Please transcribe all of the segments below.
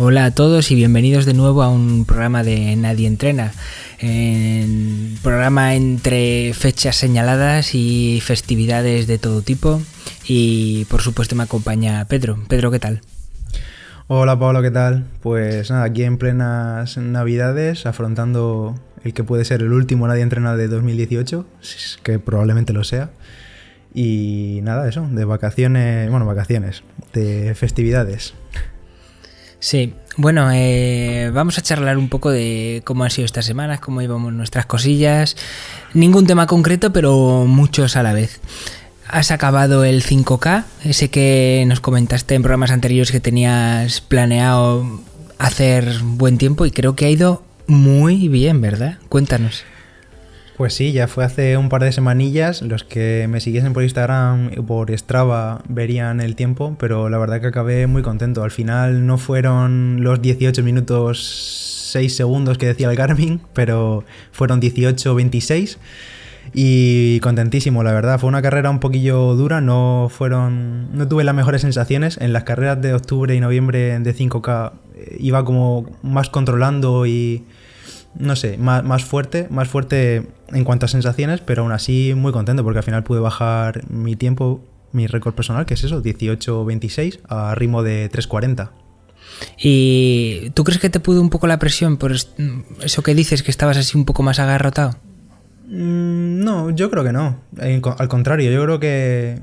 Hola a todos y bienvenidos de nuevo a un programa de Nadie Entrena. Programa entre fechas señaladas y festividades de todo tipo. Y por supuesto me acompaña Pedro. Pedro, ¿qué tal? Hola Pablo, ¿qué tal? Pues nada, aquí en plenas navidades, afrontando el que puede ser el último Nadie Entrena de 2018, que probablemente lo sea. Y nada, eso, de vacaciones, bueno, vacaciones, de festividades. Sí, bueno, eh, vamos a charlar un poco de cómo han sido estas semanas, cómo íbamos nuestras cosillas. Ningún tema concreto, pero muchos a la vez. Has acabado el 5K, ese que nos comentaste en programas anteriores que tenías planeado hacer buen tiempo y creo que ha ido muy bien, ¿verdad? Cuéntanos. Pues sí, ya fue hace un par de semanillas. Los que me siguiesen por Instagram o por Strava verían el tiempo, pero la verdad que acabé muy contento. Al final no fueron los 18 minutos 6 segundos que decía el Garmin, pero fueron 18-26 y contentísimo, la verdad. Fue una carrera un poquillo dura, no fueron no tuve las mejores sensaciones en las carreras de octubre y noviembre de 5K eh, iba como más controlando y no sé, más, más, fuerte, más fuerte en cuanto a sensaciones, pero aún así muy contento porque al final pude bajar mi tiempo, mi récord personal, que es eso, 18.26 a ritmo de 3.40. ¿Y tú crees que te pudo un poco la presión por eso que dices, que estabas así un poco más agarrotado? Mm, no, yo creo que no. Al contrario, yo creo que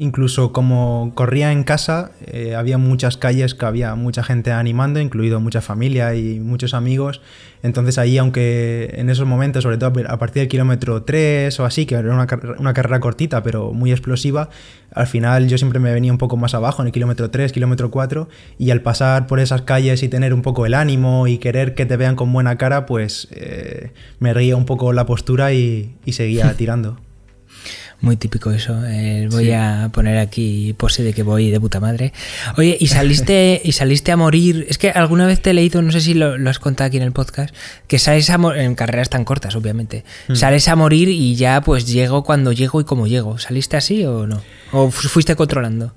incluso como corría en casa, eh, había muchas calles que había mucha gente animando, incluido mucha familia y muchos amigos. Entonces ahí, aunque en esos momentos, sobre todo a partir del kilómetro 3 o así, que era una, una, carrera cortita pero muy explosiva, al final yo siempre me venía un poco más abajo, en el kilómetro 3, kilómetro 4, y al pasar por esas calles y tener un poco el ánimo y querer que te vean con buena cara, pues eh, me reía un poco la postura y, y seguía tirando. Muy típico eso. Eh, voy a poner aquí pose de que voy de puta madre. Oye, y saliste, y saliste a morir. Es que alguna vez te he leído, no sé si lo, has contado aquí en el podcast, que sales a morir, en carreras tan cortas, obviamente. Mm. Sales a morir y ya pues llego cuando llego y como llego. ¿Saliste así o no? ¿O fuiste controlando?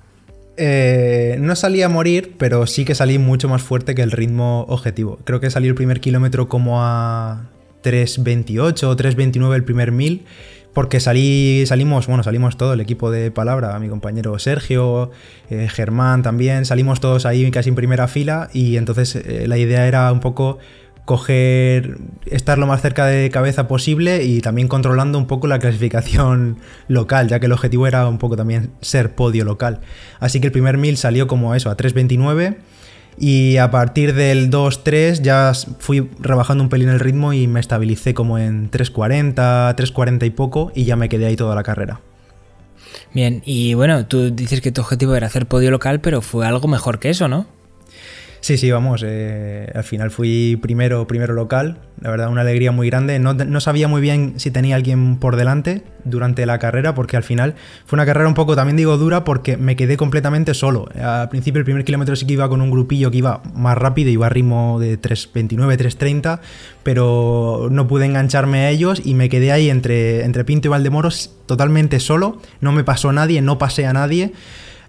Eh, no salí a morir, pero sí que salí mucho más fuerte que el ritmo objetivo. Creo que salí el primer kilómetro como a 3.28 o 3.29 el primer mil porque salí, salimos, bueno, salimos todo el equipo de Palabra, mi compañero Sergio, eh, Germán también, salimos todos ahí casi en primera fila y entonces eh, la idea era un poco coger, estar lo más cerca de cabeza posible y también controlando un poco la clasificación local, ya que el objetivo era un poco también ser podio local. Así que el primer mil salió como eso, a 3.29 y a partir del 2-3 ya fui rebajando un pelín el ritmo y me estabilicé como en 3.40, 3.40 y poco y ya me quedé ahí toda la carrera. Bien, y bueno, tú dices que tu objetivo era hacer podio local, pero fue algo mejor que eso, ¿no? Sí, sí, vamos. Eh, al final fui primero, primero local. La verdad, una alegría muy grande. No, sabía muy bien si tenía alguien por delante durante la carrera, porque al final fue una carrera un poco, también digo, dura, porque me quedé completamente solo. Al principio, el primer kilómetro sí que iba con un grupillo que iba más rápido, iba a ritmo de 3.29, 3.30, pero no pude engancharme a ellos y me quedé ahí entre, entre Pinto y Valdemoros totalmente solo. No me pasó nadie, no pasé a nadie.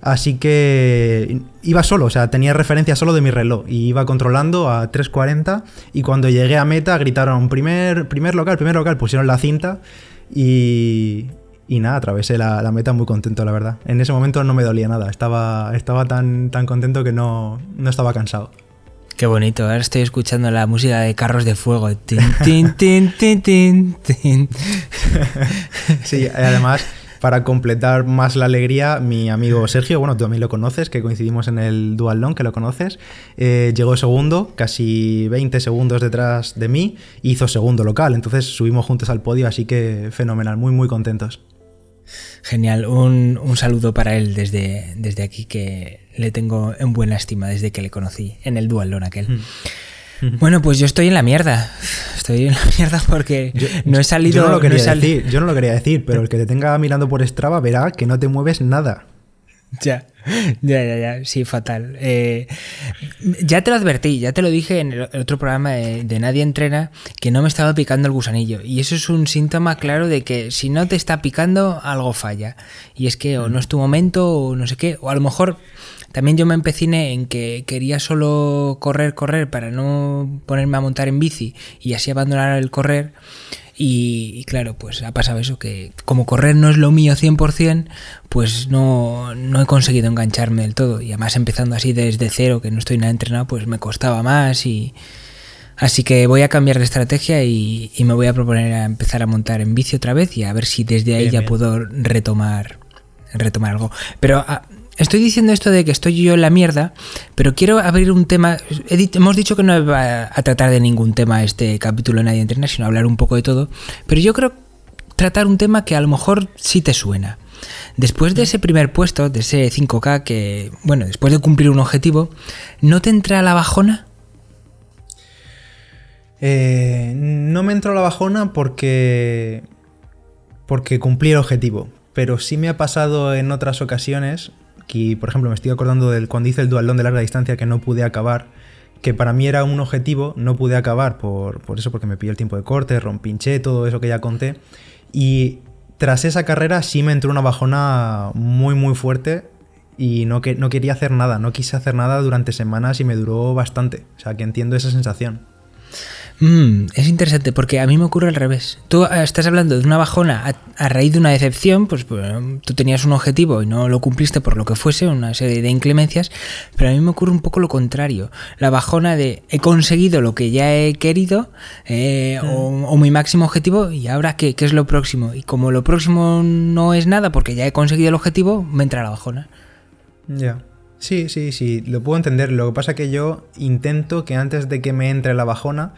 Así que iba solo, o sea, tenía referencia solo de mi reloj y iba controlando a 3.40 y cuando llegué a meta gritaron primer, primer local, primer local, pusieron la cinta y, y nada, atravesé la, meta muy contento, la verdad. En ese momento no me dolía nada, estaba, estaba tan, tan contento que no, no estaba cansado. Qué bonito, ahora estoy escuchando la música de Carros de Fuego. Tin, tin, tin, sí, además para completar más la alegría, mi amigo Sergio, bueno, tú también lo conoces, que coincidimos en el Dual Long, que lo conoces, eh, llegó segundo, casi 20 segundos detrás de mí, hizo segundo local, entonces subimos juntos al podio, así que fenomenal, muy, muy contentos. Genial, un, saludo para él desde, desde aquí, que le tengo en buena estima desde que le conocí en el Dual Long aquel. Mm. Bueno, pues yo estoy en la mierda. Estoy en la mierda porque no he salido. Yo no, lo quería decir, yo no lo quería decir, pero el que te tenga mirando por Strava verá que no te mueves nada. ya, ya, ya, ya, sí, fatal. Eh, ya te lo advertí, ya te lo dije en el otro programa de, Nadie Entrena, que no me estaba picando el gusanillo. Y eso es un síntoma claro de que si no te está picando, algo falla. Y es que o no es tu momento, o no sé qué, o a lo mejor también yo me empeciné en que quería solo correr, correr para no ponerme a montar en bici y así abandonar el correr. Y, claro, pues ha pasado eso, que como correr no es lo mío 100%, pues no, no he conseguido engancharme del todo. Y además empezando así desde cero, que no estoy nada entrenado, pues me costaba más y... Así que voy a cambiar de estrategia y, me voy a proponer a empezar a montar en bici otra vez y a ver si desde ahí ya puedo retomar, retomar algo. Pero ah, Estoy diciendo esto de que estoy yo en la mierda, pero quiero abrir un tema. hemos dicho que no va a tratar de ningún tema este capítulo Nadie Entrena, sino hablar un poco de todo. Pero yo creo tratar un tema que a lo mejor sí te suena. Después de ese primer puesto, de ese 5K, que, bueno, después de cumplir un objetivo, ¿no te entra la bajona? Eh, no me entró la bajona porque. porque cumplí el objetivo. Pero sí me ha pasado en otras ocasiones Aquí, por ejemplo, me estoy acordando del cuando hice el dualdón de larga distancia que no pude acabar, que para mí era un objetivo, no pude acabar por, eso, porque me pilló el tiempo de corte, rompinché, todo eso que ya conté. Y tras esa carrera sí me entró una bajona muy, muy fuerte y no, que, no quería hacer nada, no quise hacer nada durante semanas y me duró bastante. O sea, que entiendo esa sensación. Mm, es interesante porque a mí me ocurre al revés. Tú eh, estás hablando de una bajona a, raíz de una decepción, pues, pues, tú tenías un objetivo y no lo cumpliste por lo que fuese, una serie de inclemencias, pero a mí me ocurre un poco lo contrario. La bajona de he conseguido lo que ya he querido eh, mm. o, mi máximo objetivo y ahora qué, qué es lo próximo. Y como lo próximo no es nada porque ya he conseguido el objetivo, me entra la bajona. Ya. Sí, sí, sí, lo puedo entender. Lo que pasa es que yo intento que antes de que me entre la bajona,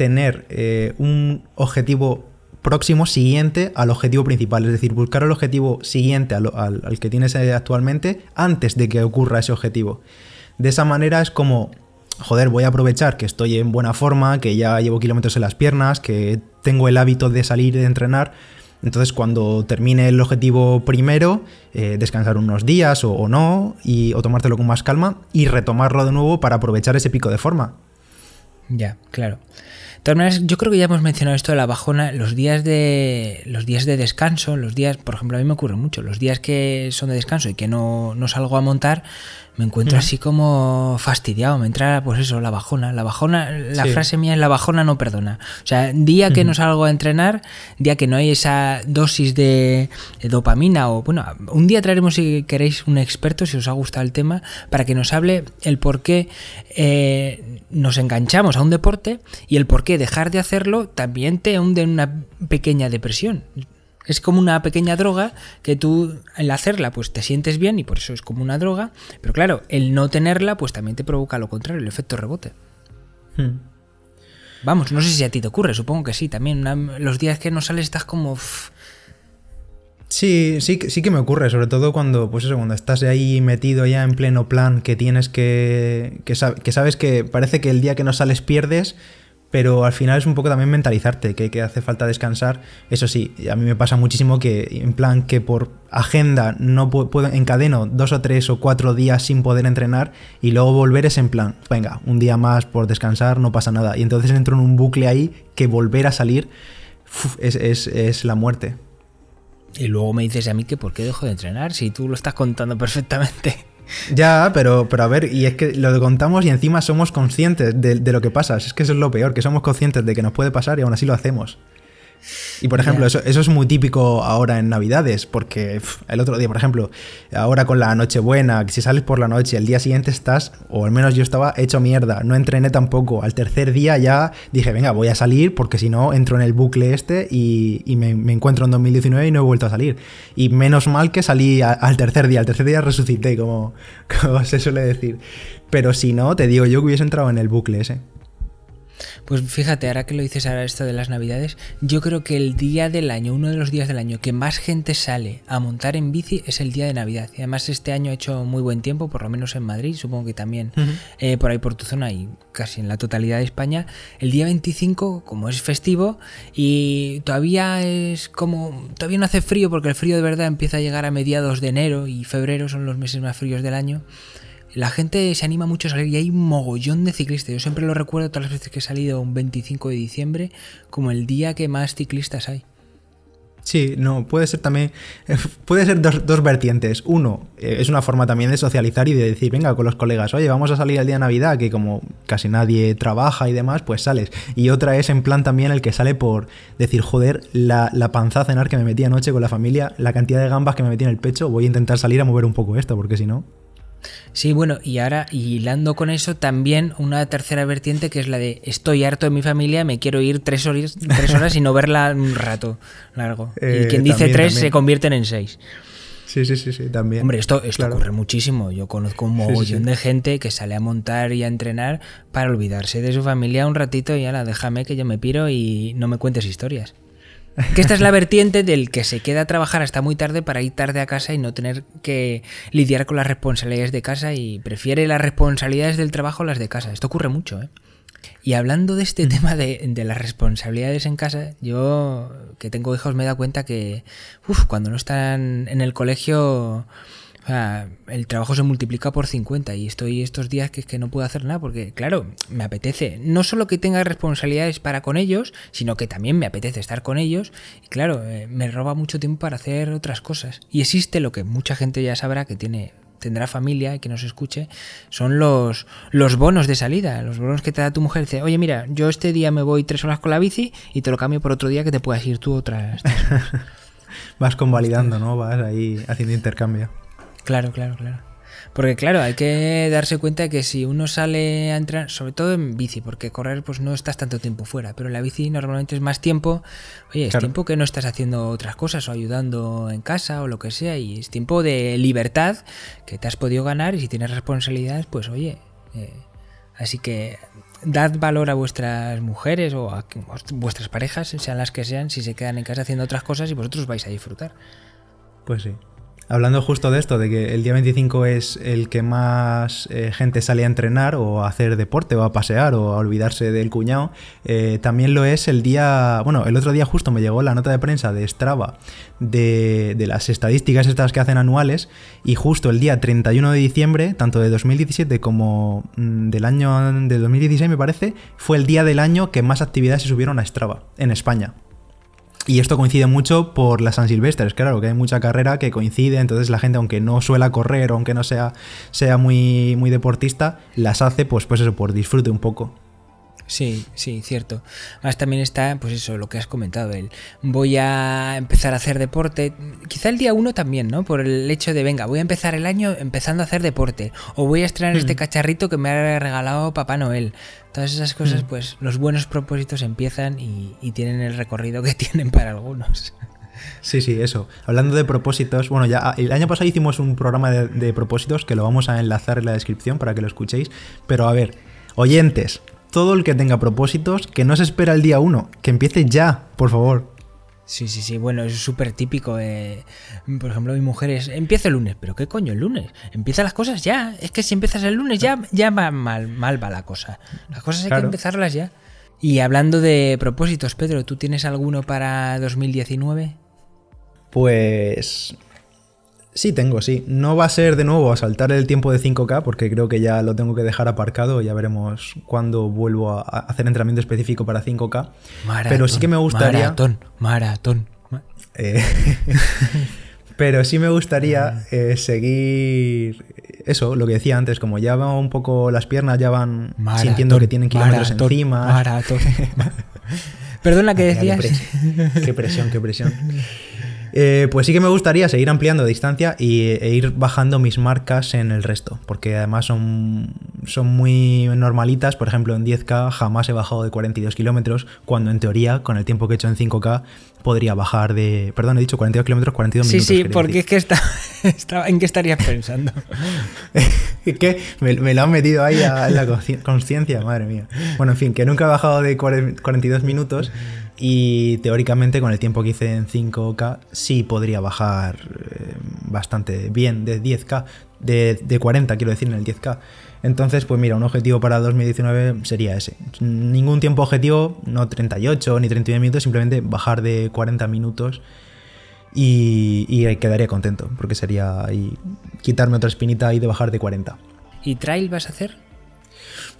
tener eh, un objetivo próximo siguiente al objetivo principal, es decir, buscar el objetivo siguiente al, que tienes actualmente antes de que ocurra ese objetivo. De esa manera es como, joder, voy a aprovechar que estoy en buena forma, que ya llevo kilómetros en las piernas, que tengo el hábito de salir y de entrenar. Entonces, cuando termine el objetivo primero, eh, descansar unos días o, o, no, y, o tomártelo con más calma y retomarlo de nuevo para aprovechar ese pico de forma. Ya, claro. De todas maneras, yo creo que ya hemos mencionado esto de la bajona, los días de los días de descanso, los días, por ejemplo, a mí me ocurre mucho, los días que son de descanso y que no, no salgo a montar, me encuentro así como fastidiado, me entra pues eso, la bajona, la bajona, la frase mía es la bajona no perdona. O sea, día que no salgo a entrenar, día que no hay esa dosis de, dopamina o bueno, un día traeremos si queréis un experto, si os ha gustado el tema, para que nos hable el por qué eh, nos enganchamos a un deporte y el por qué dejar de hacerlo también te hunde en una pequeña depresión. Es como una pequeña droga que tú al hacerla pues te sientes bien y por eso es como una droga, pero claro, el no tenerla pues también te provoca lo contrario, el efecto rebote. Hmm. Vamos, no sé si a ti te ocurre, supongo que sí, también los días que no sales estás como... Sí, sí, sí que me ocurre, sobre todo cuando, pues eso, cuando estás ahí metido ya en pleno plan, que tienes que, que, que sabes que parece que el día que no sales pierdes, pero al final es un poco también mentalizarte que, hace falta descansar. Eso sí, a mí me pasa muchísimo que en plan que por agenda no puedo, encadeno dos o tres o cuatro días sin poder entrenar y luego volver es en plan, venga, un día más por descansar, no pasa nada. Y entonces entro en un bucle ahí que volver a salir es, es, es la muerte. Y luego me dices a mí que por qué dejo de entrenar si tú lo estás contando perfectamente. Ya, pero, pero a ver, y es que lo contamos y encima somos conscientes de, de, lo que pasa. Es que eso es lo peor, que somos conscientes de que nos puede pasar y aún así lo hacemos. Y por ejemplo, eso, eso, es muy típico ahora en Navidades, porque el otro día, por ejemplo, ahora con la Nochebuena, si sales por la noche, el día siguiente estás, o al menos yo estaba hecho mierda, no entrené tampoco. Al tercer día ya dije, venga, voy a salir, porque si no entro en el bucle este y, me, encuentro en 2019 y no he vuelto a salir. Y menos mal que salí al tercer día, al tercer día resucité, como, como se suele decir. Pero si no, te digo yo que hubiese entrado en el bucle ese. Pues fíjate, ahora que lo dices ahora esto de las navidades, yo creo que el día del año, uno de los días del año que más gente sale a montar en bici es el día de Navidad. Y además este año ha hecho muy buen tiempo, por lo menos en Madrid, supongo que también eh, por ahí por tu zona y casi en la totalidad de España. El día 25, como es festivo y todavía es como, todavía no hace frío porque el frío de verdad empieza a llegar a mediados de enero y febrero son los meses más fríos del año la gente se anima mucho a salir y hay un mogollón de ciclistas. Yo siempre lo recuerdo todas las veces que he salido un 25 de diciembre como el día que más ciclistas hay. Sí, no, puede ser también, puede ser dos, vertientes. Uno, eh, es una forma también de socializar y de decir, venga, con los colegas, oye, vamos a salir el día de Navidad, que como casi nadie trabaja y demás, pues sales. Y otra es en plan también el que sale por decir, joder, la, la panza cenar que me metí anoche con la familia, la cantidad de gambas que me metí en el pecho, voy a intentar salir a mover un poco esto, porque si no... Sí, bueno, y ahora, hilando con eso, también una tercera vertiente que es la de estoy harto de mi familia, me quiero ir tres horas, tres horas y no verla un rato largo. y eh, quien dice tres se convierten en seis. Sí, sí, sí, sí, también. Hombre, esto, esto ocurre muchísimo. Yo conozco un mogollón de gente que sale a montar y a entrenar para olvidarse de su familia un ratito y la déjame que yo me piro y no me cuentes historias. Que esta es la vertiente del que se queda a trabajar hasta muy tarde para ir tarde a casa y no tener que lidiar con las responsabilidades de casa y prefiere las responsabilidades del trabajo a las de casa. Esto ocurre mucho, ¿eh? Y hablando de este tema de, de, las responsabilidades en casa, yo que tengo hijos me he dado cuenta que uf, cuando no están en el colegio el trabajo se multiplica por 50 y estoy estos días que, que no puedo hacer nada porque, claro, me apetece no solo que tenga responsabilidades para con ellos, sino que también me apetece estar con ellos y, claro, eh, me roba mucho tiempo para hacer otras cosas. Y existe lo que mucha gente ya sabrá que tiene tendrá familia y que nos escuche, son los, los bonos de salida, los bonos que te da tu mujer. Dice, oye, mira, yo este día me voy tres horas con la bici y te lo cambio por otro día que te puedas ir tú otras. Vas convalidando, ¿no? Vas ahí haciendo intercambio. Claro, claro, claro. Porque claro, hay que darse cuenta de que si uno sale a entrar, sobre todo en bici, porque correr pues no estás tanto tiempo fuera, pero la bici normalmente es más tiempo, oye, es tiempo que no estás haciendo otras cosas o ayudando en casa o lo que sea, y es tiempo de libertad que te has podido ganar y si tienes responsabilidades, pues oye, eh, así que dad valor a vuestras mujeres o a vuestras parejas, sean las que sean, si se quedan en casa haciendo otras cosas y vosotros vais a disfrutar. Pues sí. Hablando justo de esto, de que el día 25 es el que más eh, gente sale a entrenar o a hacer deporte o a pasear o a olvidarse del cuñado, eh, también lo es el día, bueno, el otro día justo me llegó la nota de prensa de Strava de, de las estadísticas estas que hacen anuales y justo el día 31 de diciembre, tanto de 2017 como mm, del año de 2016 me parece, fue el día del año que más actividades se subieron a Strava en España. Y esto coincide mucho por las San Silvestres, claro, que hay mucha carrera que coincide, entonces la gente, aunque no suela correr aunque no sea, sea muy, muy deportista, las hace pues, pues eso, por disfrute un poco. Sí, sí, cierto. Más también está, pues eso, lo que has comentado, el voy a empezar a hacer deporte, quizá el día uno también, ¿no? Por el hecho de, venga, voy a empezar el año empezando a hacer deporte, o voy a estrenar este hmm. cacharrito que me ha regalado Papá Noel. Todas esas cosas, hmm. pues los buenos propósitos empiezan y, tienen el recorrido que tienen para algunos. Sí, sí, eso. Hablando de propósitos, bueno, ya el año pasado hicimos un programa de, de propósitos que lo vamos a enlazar en la descripción para que lo escuchéis, pero a ver, oyentes, todo el que tenga propósitos, que no se espera el día uno, que empiece ya, por favor. Sí, sí, sí, bueno, es súper típico. Eh, por ejemplo, mi mujer es, empieza el lunes, pero ¿qué coño el lunes? Empieza las cosas ya. Es que si empiezas el lunes ya, ya va mal, mal va la cosa. Las cosas hay que empezarlas ya. Y hablando de propósitos, Pedro, ¿tú tienes alguno para 2019? Pues Sí, tengo, sí. No va a ser de nuevo a saltar el tiempo de 5K porque creo que ya lo tengo que dejar aparcado. Ya veremos cuándo vuelvo a hacer entrenamiento específico para 5K. pero sí que me gustaría. Maratón, maratón. Eh, pero sí me gustaría ah. eh, seguir eso, lo que decía antes, como ya va un poco las piernas, ya van sintiendo que tienen kilómetros encima. Maratón. Perdona, que decías? qué presión, qué presión. Eh, pues sí que me gustaría seguir ampliando distancia y, e ir bajando mis marcas en el resto, porque además son, son muy normalitas. Por ejemplo, en 10K jamás he bajado de 42 kilómetros, cuando en teoría, con el tiempo que he hecho en 5K, podría bajar de. Perdón, he dicho 42 kilómetros, 42 minutos. Sí, sí, porque es que está, ¿en qué estarías pensando? que me, me, lo han metido ahí a, en la conciencia, madre mía. Bueno, en fin, que nunca he bajado de 42 minutos y teóricamente con el tiempo que hice en 5K sí podría bajar eh, bastante bien de 10K, de, de 40 quiero decir en el 10K. Entonces, pues mira, un objetivo para 2019 sería ese. Ningún tiempo objetivo, no 38 ni 39 minutos, simplemente bajar de 40 minutos y, y quedaría contento, porque sería ahí quitarme otra espinita ahí de bajar de 40. ¿Y trail vas a hacer?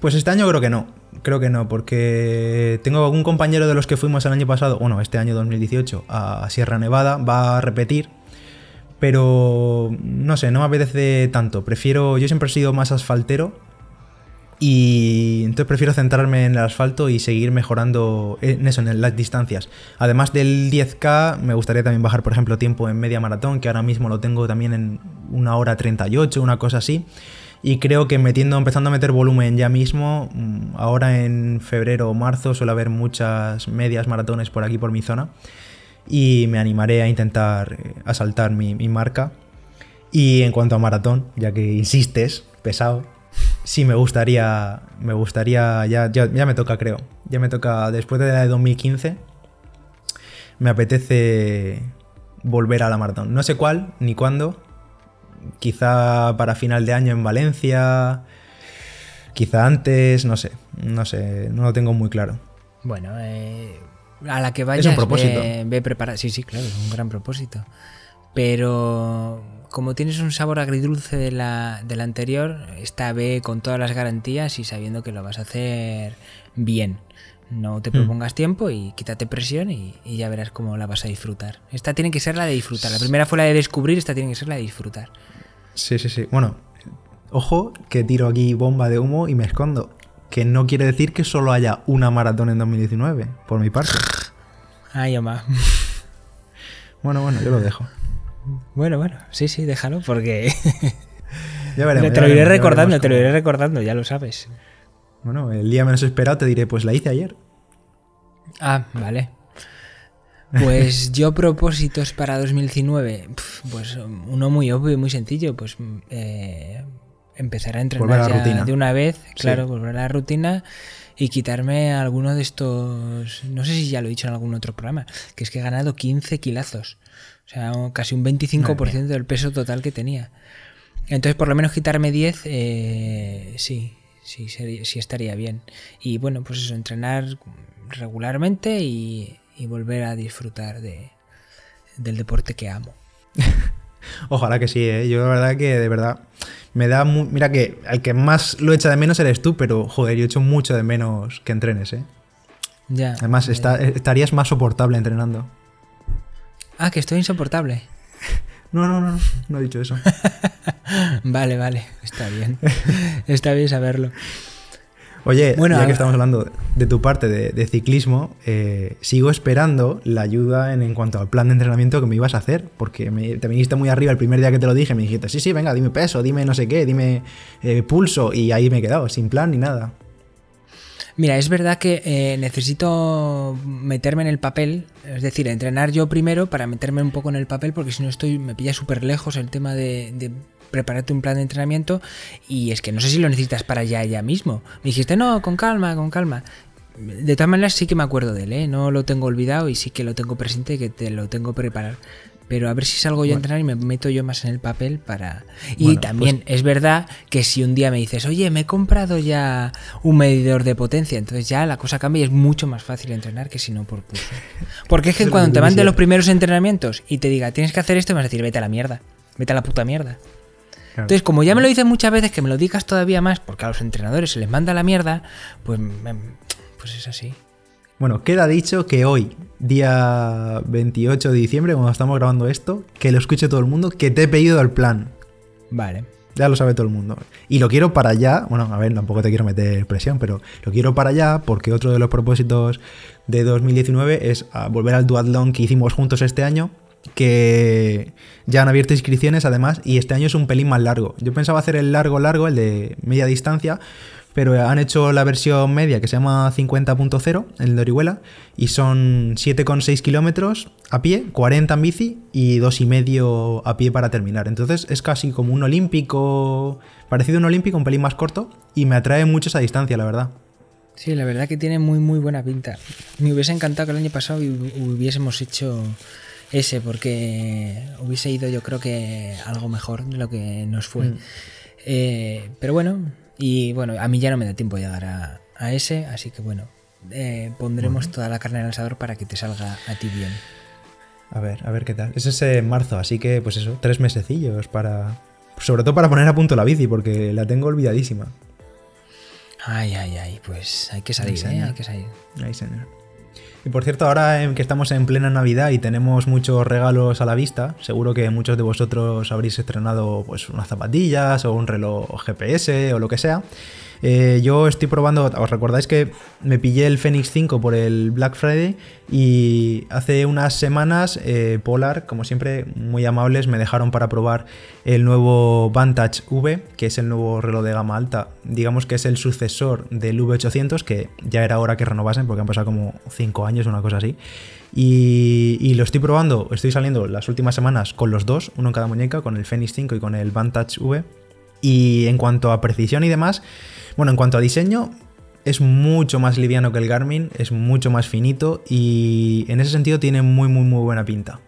Pues este año creo que no, creo que no, porque tengo algún compañero de los que fuimos el año pasado, bueno, este año 2018, a Sierra Nevada, va a repetir pero no sé, no me apetece tanto. Prefiero, yo siempre he sido más asfaltero y entonces prefiero centrarme en el asfalto y seguir mejorando en eso, en las distancias. Además del 10K, me gustaría también bajar, por ejemplo, tiempo en media maratón, que ahora mismo lo tengo también en una hora 38, una cosa así. Y creo que metiendo, empezando a meter volumen ya mismo, mm, ahora en febrero o marzo suele haber muchas medias maratones por aquí, por mi zona y me animaré a intentar eh, asaltar mi, marca. Y en cuanto a maratón, ya que insistes, pesado, sí me gustaría, me gustaría, ya, ya, me toca creo, ya me toca después de la de 2015, me apetece volver a la maratón. No sé cuál ni cuándo, quizá para final de año en Valencia, quizá antes, no sé, no sé, no lo tengo muy claro. Bueno, eh, a la que vayas, es un propósito. Ve, preparar. Sí, sí, claro, es un gran propósito. Pero como tienes un sabor agridulce de la, de la anterior, esta ve con todas las garantías y sabiendo que lo vas a hacer bien. No te hmm. propongas tiempo y quítate presión y, y, ya verás cómo la vas a disfrutar. Esta tiene que ser la de disfrutar. La primera fue la de descubrir, esta tiene que ser la de disfrutar. Sí, sí, sí. Bueno, ojo que tiro aquí bomba de humo y me escondo que no quiere decir que solo haya una maratón en 2019, por mi parte. Ay, Oma. Bueno, bueno, yo lo dejo. Bueno, bueno, sí, sí, déjalo porque... ya veremos, te lo iré recordando, te lo iré recordando, ya lo sabes. Bueno, el día menos esperado te diré, pues la hice ayer. Ah, vale. Pues yo propósitos para 2019, pues uno muy obvio y muy sencillo, pues eh, empezar a entrenar ya de una vez, claro, volver a la rutina y quitarme alguno de estos, no sé si ya lo he dicho en algún otro programa, que es que he ganado 15 kilazos, o sea, casi un 25% del peso total que tenía. Entonces, por lo menos quitarme 10, eh, sí, sí, sí estaría bien. Y bueno, pues eso, entrenar regularmente y, volver a disfrutar de, del deporte que amo. Ojalá que sí, ¿eh? yo la verdad que de verdad me da. Mira que al que más lo echa de menos eres tú, pero joder, yo echo mucho de menos que entrenes, ¿eh? Ya. Además, estarías más soportable entrenando. Ah, que estoy insoportable. No, no, no, no, he dicho eso. vale, vale, está bien. está bien saberlo. Oye, ya que estamos hablando de tu parte de, ciclismo, eh, sigo esperando la ayuda en, cuanto al plan de entrenamiento que me ibas a hacer, porque te viniste muy arriba el primer día que te lo dije, me dijiste, sí, sí, venga, dime peso, dime no sé qué, dime eh, pulso, y ahí me he quedado, sin plan ni nada. Mira, es verdad que eh, necesito meterme en el papel, es decir, entrenar yo primero para meterme un poco en el papel, porque si no estoy, me pilla súper lejos el tema de prepararte un plan de entrenamiento y es que no sé si lo necesitas para ya, ya mismo. Me dijiste, no, con calma, con calma. De todas maneras sí que me acuerdo de él, ¿eh? no lo tengo olvidado y sí que lo tengo presente que te lo tengo preparar. Pero a ver si salgo yo a entrenar y me meto yo más en el papel para... Y también pues es verdad que si un día me dices, oye, me he comprado ya un medidor de potencia, entonces ya la cosa cambia y es mucho más fácil entrenar que si no por pulso. Porque es que cuando te manden los primeros entrenamientos y te diga, tienes que hacer esto, me vas a decir, vete a la mierda, vete a la puta mierda. Entonces, como ya me lo dices muchas veces, que me lo digas todavía más, porque a los entrenadores se les manda la mierda, pues, pues es así. Bueno, queda dicho que hoy, día 28 de diciembre, cuando estamos grabando esto, que lo escuche todo el mundo, que te he pedido el plan. Vale. Ya lo sabe todo el mundo. Y lo quiero para allá, bueno, a ver, tampoco te quiero meter presión, pero lo quiero para allá porque otro de los propósitos de 2019 es volver al duatlón que hicimos juntos este año, que ya han abierto inscripciones además y este año es un pelín más largo. Yo pensaba hacer el largo largo, el de media distancia, pero han hecho la versión media que se llama 50.0 en el Orihuela y son 7,6 kilómetros a pie, 40 en bici y 2,5 a pie para terminar. Entonces es casi como un olímpico, parecido a un olímpico, un pelín más corto y me atrae mucho esa distancia, la verdad. Sí, la verdad que tiene muy muy buena pinta. Me hubiese encantado que el año pasado hubiésemos hecho ese porque hubiese ido yo creo que algo mejor de lo que nos fue. Mm. Eh, pero bueno, y bueno, a mí ya no me da tiempo llegar a, a ese, así que bueno, eh, pondremos toda la carne en el asador para que te salga a ti bien. A ver, a ver qué tal. Es ese marzo, así que pues eso, tres mesecillos para... Sobre todo para poner a punto la bici, porque la tengo olvidadísima. Ay, ay, ay, pues hay que salir, ¿eh? Hay que salir. Ay, señor. Y por cierto, ahora que estamos en plena Navidad y tenemos muchos regalos a la vista, seguro que muchos de vosotros habréis estrenado pues unas zapatillas o un reloj GPS o lo que sea. Eh, yo estoy probando, os recordáis que me pillé el Fenix 5 por el Black Friday y hace unas semanas eh, Polar, como siempre, muy amables, me dejaron para probar el nuevo Vantage V, que es el nuevo reloj de gama alta. Digamos que es el sucesor del V800, que ya era hora que renovasen porque han pasado como 5 años, una cosa así. Y, y, lo estoy probando, estoy saliendo las últimas semanas con los dos, uno en cada muñeca, con el Fenix 5 y con el Vantage V. Y en cuanto a precisión y demás, bueno, en cuanto a diseño, es mucho más liviano que el Garmin, es mucho más finito y en ese sentido tiene muy muy muy buena pinta.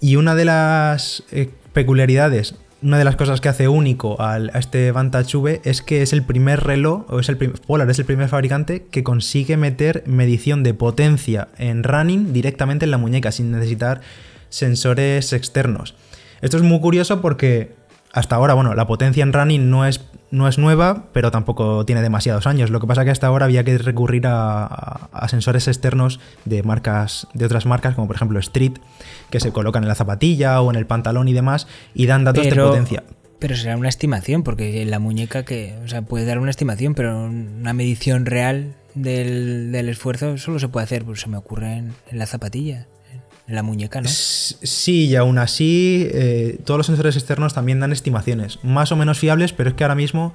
Y una de las eh, peculiaridades, una de las cosas que hace único a este Vantage V es que es el primer reloj, o es el Polar es el primer fabricante que consigue meter medición de potencia en running directamente en la muñeca sin necesitar sensores externos. Esto es muy curioso porque hasta ahora, bueno, la potencia en running no es, no es nueva, pero tampoco tiene demasiados años. Lo que pasa es que hasta ahora había que recurrir a, sensores externos de marcas, de otras marcas, como por ejemplo Street, que se colocan en la zapatilla o en el pantalón y demás, y dan datos de potencia. Pero será una estimación, porque la muñeca que, o sea, puede dar una estimación, pero una medición real del, esfuerzo solo se puede hacer, pues se me ocurre en la zapatilla la muñeca, ¿no? Sí, y aún así, eh, todos los sensores externos también dan estimaciones, más o menos fiables, pero es que ahora mismo,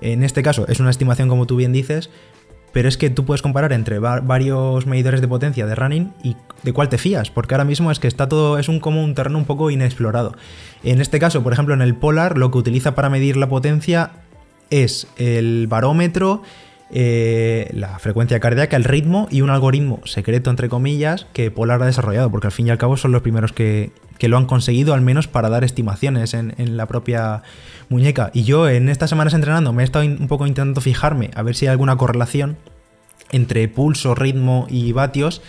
en este caso, es una estimación como tú bien dices, pero es que tú puedes comparar entre varios medidores de potencia de running y de cuál te fías, porque ahora mismo es que está todo, es un como un terreno un poco inexplorado. En este caso, por ejemplo, en el Polar, lo que utiliza para medir la potencia es el barómetro eh, la frecuencia cardíaca, el ritmo y un algoritmo secreto, entre comillas, que Polar ha desarrollado, porque al fin y al cabo son los primeros que, lo han conseguido, al menos para dar estimaciones en, la propia muñeca. Y yo en estas semanas entrenando me he estado un poco intentando fijarme a ver si hay alguna correlación entre pulso, ritmo y vatios.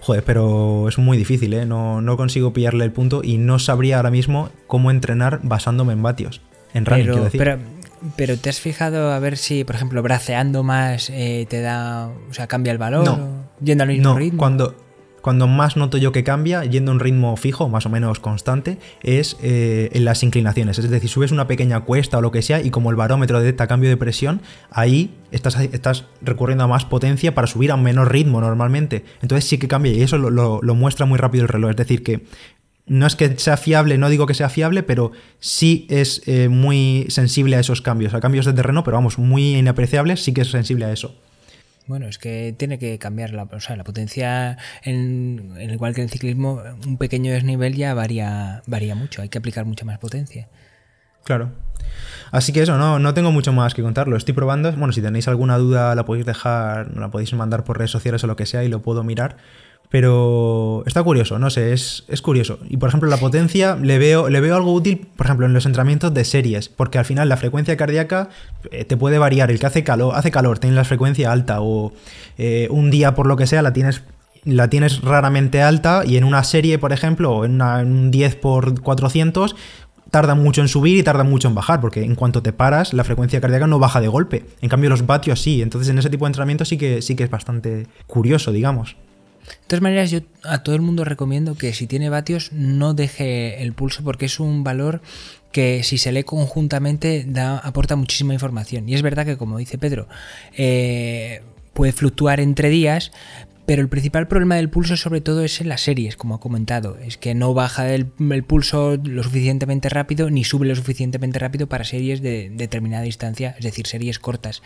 Joder, pero es muy difícil, ¿eh? No, no consigo pillarle el punto y no sabría ahora mismo cómo entrenar basándome en vatios. En quiero decir. Pero ¿te has fijado a ver si, por ejemplo, braceando más eh, te da, o sea, cambia el valor? No. yendo al mismo ritmo. Cuando, cuando más noto yo que cambia, yendo a un ritmo fijo, más o menos constante, es eh, en las inclinaciones. Es decir, subes una pequeña cuesta o lo que sea y como el barómetro detecta cambio de presión, ahí estás, estás recurriendo a más potencia para subir a menor ritmo normalmente. Entonces sí que cambia y eso lo, lo muestra muy rápido el reloj. Es decir, que no es que sea fiable, no digo que sea fiable, pero sí es eh, muy sensible a esos cambios, a cambios de terreno, pero vamos, muy inapreciable, sí que es sensible a eso. Bueno, es que tiene que cambiar la, o sea, la potencia, en, igual que en el ciclismo, un pequeño desnivel ya varía, varía mucho, hay que aplicar mucha más potencia. Claro. Así que eso, no, no tengo mucho más que contarlo. Estoy probando. Bueno, si tenéis alguna duda, la podéis dejar, la podéis mandar por redes sociales o lo que sea y lo puedo mirar. Pero está curioso, no sé, es, curioso. Y por ejemplo, la potencia le veo, le veo algo útil, por ejemplo, en los entrenamientos de series, porque al final la frecuencia cardíaca eh, te puede variar. El que hace calor, hace calor, tiene la frecuencia alta, o eh, un día por lo que sea la tienes la tienes raramente alta y en una serie, por ejemplo, o en, un 10 por 400 tarda mucho en subir y tarda mucho en bajar, porque en cuanto te paras, la frecuencia cardíaca no baja de golpe. En cambio, los vatios sí. Entonces, en ese tipo de entrenamiento sí que, sí que es bastante curioso, digamos. De todas maneras, yo a todo el mundo recomiendo que si tiene vatios no deje el pulso porque es un valor que si se lee conjuntamente aporta muchísima información. Y es verdad que, como dice Pedro, eh, puede fluctuar entre días, pero el principal problema del pulso sobre todo es en las series, como ha comentado. Es que no baja el, pulso lo suficientemente rápido ni sube lo suficientemente rápido para series de determinada distancia, es decir, series cortas.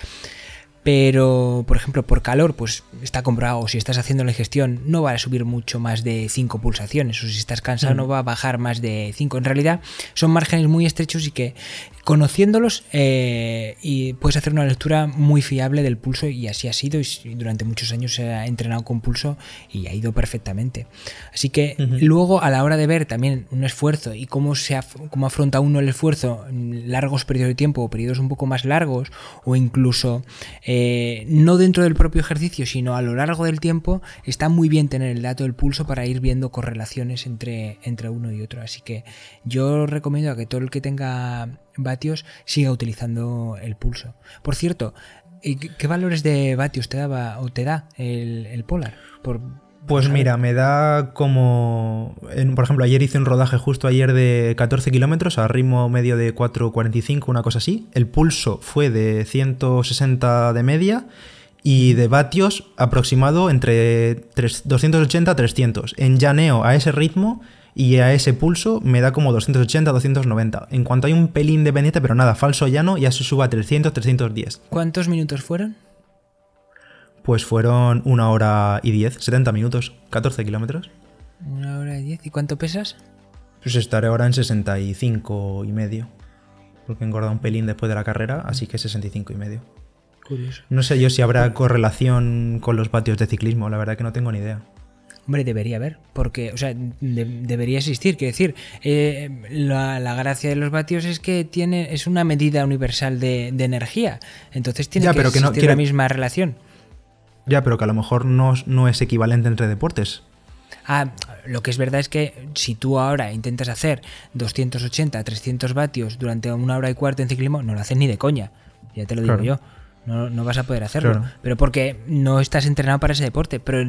Pero por ejemplo por calor pues está comprobado si estás haciendo la ingestión no va a subir mucho más de 5 pulsaciones o si estás cansado no va a bajar más de 5 en realidad son márgenes muy estrechos y que conociéndolos eh, y puedes hacer una lectura muy fiable del pulso y así ha sido y durante muchos años se ha entrenado con pulso y ha ido perfectamente. Así que luego a la hora de ver también un esfuerzo y cómo se cómo afronta uno el esfuerzo en largos periodos de tiempo o periodos un poco más largos o incluso eh, no dentro del propio ejercicio sino a lo largo del tiempo está muy bien tener el dato del pulso para ir viendo correlaciones entre, entre uno y otro así que yo recomiendo a que todo el que tenga vatios siga utilizando el pulso. Por cierto, ¿qué valores de vatios te daba o te da el, Polar? Pues mira, me da como. por ejemplo, ayer hice un rodaje justo ayer de 14 kilómetros a ritmo medio de 4.45, una cosa así. El pulso fue de 160 de media y de vatios aproximado entre 280 a 300. En llaneo a ese ritmo y a ese pulso me da como 280, 290. En cuanto hay un pelín de independiente, pero nada, falso llano, ya se suba a 300, 310. ¿Cuántos minutos fueron? Pues fueron una hora y 10, 70 minutos, 14 kilómetros. Una hora y 10. ¿Y cuánto pesas? Pues estaré ahora en 65 y medio. Porque engorda un pelín después de la carrera, así que 65 y medio. Curioso. No sé yo si habrá correlación con los patios de ciclismo, la verdad que no tengo ni idea. Hombre, debería haber, porque, o sea, debería existir. Quiero decir, eh, la, gracia de los vatios es que tiene, es una medida universal de, energía. Entonces tiene que existir la misma relación. Ya, pero que a lo mejor no, no es equivalente entre deportes. Ah, lo que es verdad es que si tú ahora intentas hacer 280, 300 vatios durante una hora y cuarto en ciclismo, no lo haces ni de coña. Ya te lo digo yo. No, vas a poder hacerlo. Pero porque no estás entrenado para ese deporte. Pero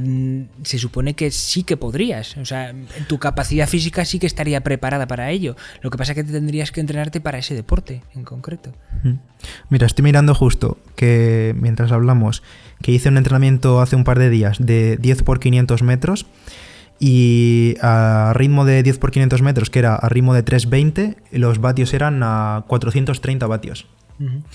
se supone que sí que podrías. O sea, tu capacidad física sí que estaría preparada para ello. Lo que pasa es que tendrías que entrenarte para ese deporte en concreto. Mira, estoy mirando justo que mientras hablamos, que hice un entrenamiento hace un par de días de 10 por 500 metros. Y a ritmo de 10 por 500 metros, que era a ritmo de 320, los vatios eran a 430 vatios.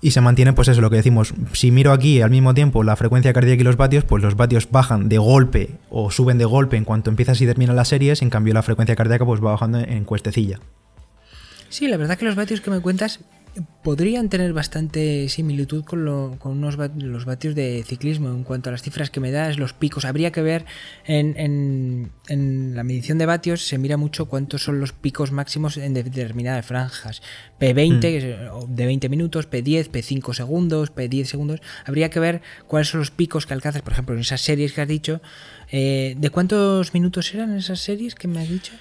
Y se mantiene, pues eso, lo que decimos. Si miro aquí al mismo tiempo la frecuencia cardíaca y los vatios, pues los vatios bajan de golpe o suben de golpe en cuanto empiezas y terminan las series, en cambio la frecuencia cardíaca pues va bajando en cuestecilla. Sí, la verdad que los vatios que me cuentas podrían tener bastante similitud con, unos los vatios de ciclismo en cuanto a las cifras que me das, los picos. Habría que ver en, la medición de vatios, se mira mucho cuántos son los picos máximos en determinadas franjas. P20 hmm. de 20 minutos, P10, P5 segundos, P10 segundos. Habría que ver cuáles son los picos que alcanzas, por ejemplo, en esas series que has dicho. Eh, ¿De cuántos minutos eran esas series que me has dicho?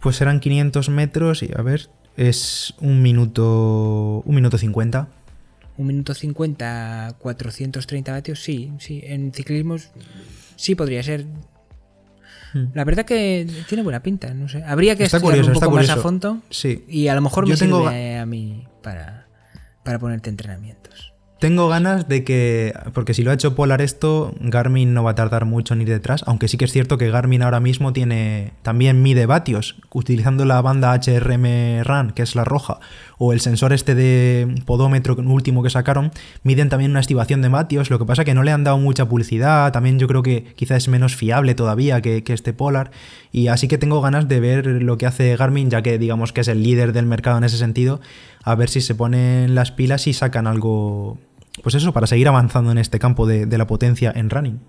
Pues eran 500 metros y a ver, es un minuto. Un minuto 50. Un minuto 50, 430 vatios, sí, sí. En ciclismo sí podría ser. Hmm. La verdad que tiene buena pinta, no sé. Habría que estudiar un poco más a fondo. Sí. Y a lo mejor me sirve a mí para, para ponerte entrenamientos. Tengo ganas de que, porque si lo ha hecho Polar esto, Garmin no va a tardar mucho ni detrás, aunque sí que es cierto que Garmin ahora mismo tiene también mide vatios, utilizando la banda HRM RAN, que es la roja, o el sensor este de podómetro último que sacaron, miden también una estivación de vatios, lo que pasa que no le han dado mucha publicidad, también yo creo que quizás es menos fiable todavía que, que este Polar, y así que tengo ganas de ver lo que hace Garmin, ya que digamos que es el líder del mercado en ese sentido, a ver si se ponen las pilas y sacan algo pues eso, para seguir avanzando en este campo de, la potencia en running.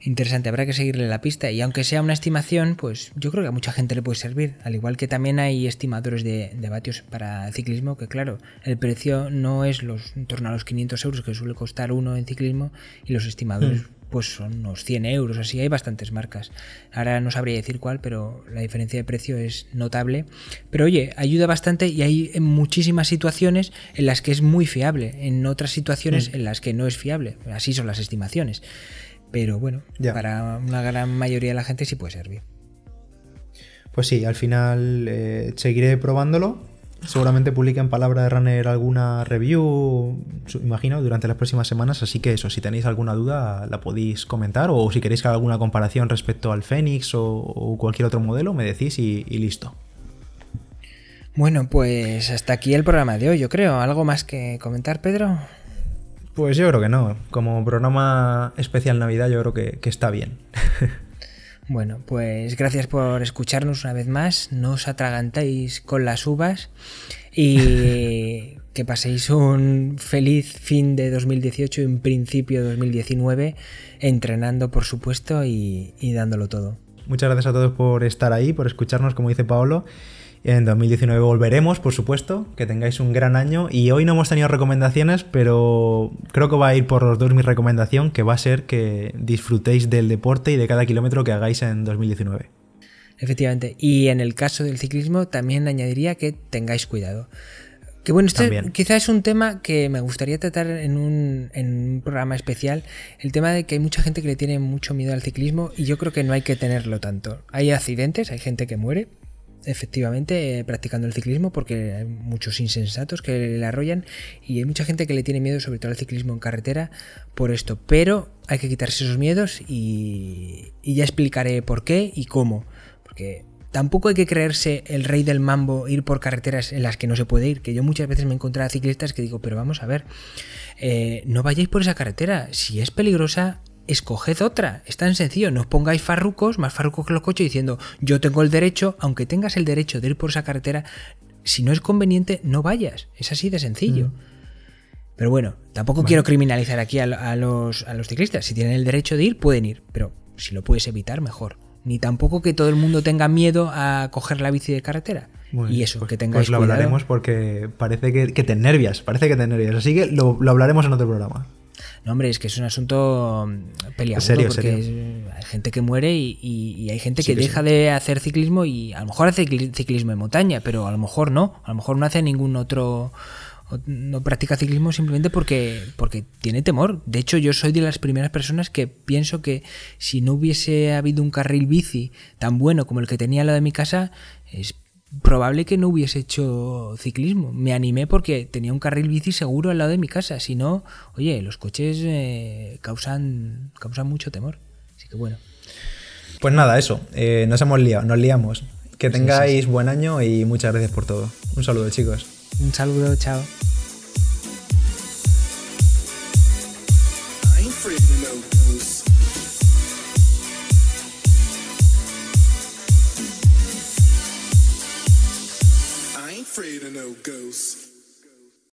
Interesante, habrá que seguirle la pista. Y aunque sea una estimación, pues yo creo que a mucha gente le puede servir, al igual que también hay estimadores de, vatios para ciclismo, que claro, el precio no es los, en torno a los 500 euros que suele costar uno en ciclismo y los estimadores hmm pues son unos 100 euros, así hay bastantes marcas. Ahora no sabría decir cuál, pero la diferencia de precio es notable. Pero oye, ayuda bastante y hay muchísimas situaciones en las que es muy fiable, en otras situaciones mm. en las que no es fiable. Así son las estimaciones. Pero bueno, para una gran mayoría de la gente sí puede servir. Pues sí, al final eh, seguiré probándolo Seguramente publique en Palabra de Runner alguna review, imagino, durante las próximas semanas. Así que eso, si tenéis alguna duda, la podéis comentar. O si queréis que haga alguna comparación respecto al Fénix o, cualquier otro modelo, me decís y, listo. Bueno, pues hasta aquí el programa de hoy, yo creo. ¿Algo más que comentar, Pedro? Pues yo creo que no. Como programa especial Navidad yo creo que, que está bien. Bueno, pues gracias por escucharnos una vez más. No os atragantéis con las uvas y que paséis un feliz fin de 2018 y un principio de 2019 entrenando, por supuesto, y, y dándolo todo. Muchas gracias a todos por estar ahí, por escucharnos, como dice Paolo. En 2019 volveremos, por supuesto. Que tengáis un gran año. Y hoy no hemos tenido recomendaciones, pero creo que va a ir por los dos mi recomendación, que va a ser que disfrutéis del deporte y de cada kilómetro que hagáis en 2019. Efectivamente. Y en el caso del ciclismo también añadiría que tengáis cuidado. Que bueno, esto quizás es un tema que me gustaría tratar en un, en un, programa especial, el tema de que hay mucha gente que le tiene mucho miedo al ciclismo y yo creo que no hay que tenerlo tanto. Hay accidentes, hay gente que muere, efectivamente, eh, practicando el ciclismo porque hay muchos insensatos que le arrollan y hay mucha gente que le tiene miedo, sobre todo al ciclismo en carretera, por esto. Pero hay que quitarse esos miedos y, y ya explicaré por qué y cómo. Porque tampoco hay que creerse el rey del mambo, ir por carreteras en las que no se puede ir. Que yo muchas veces me he encontrado a ciclistas que digo, pero vamos a ver, eh, no vayáis por esa carretera. Si es peligrosa, escoged otra. Es tan sencillo, no os pongáis farrucos, más farrucos que los coches, diciendo yo tengo el derecho, aunque tengas el derecho de ir por esa carretera, si no es conveniente, no vayas. Es así de sencillo. Mm. Pero bueno, tampoco quiero criminalizar aquí a, los, a los ciclistas. Si tienen el derecho de ir, pueden ir. Pero si lo puedes evitar, mejor. Ni tampoco que todo el mundo tenga miedo a coger la bici de carretera. y eso, pues, que tengáis Pues lo hablaremos porque parece que, te nervias, parece que te nervias. Así que lo, lo hablaremos en otro programa. No, hombre, es que es un asunto mm, peliagudo serio, porque hay gente que muere y, hay gente que deja de hacer ciclismo y a lo mejor hace ciclismo en montaña, pero a lo mejor no, a lo mejor no hace ningún otro no practica ciclismo simplemente porque, porque tiene temor. De hecho, yo soy de las primeras personas que pienso que si no hubiese habido un carril bici tan bueno como el que tenía lado de mi casa, es probable que no hubiese hecho ciclismo. Me animé porque tenía un carril bici seguro al lado de mi casa. Si no, oye, los coches eh, causan, causan mucho temor. Así que bueno. Pues nada, eso. Eh, nos hemos liado, nos liamos. Que tengáis buen año y muchas gracias por todo. Un saludo, chicos. Un saludo, chao.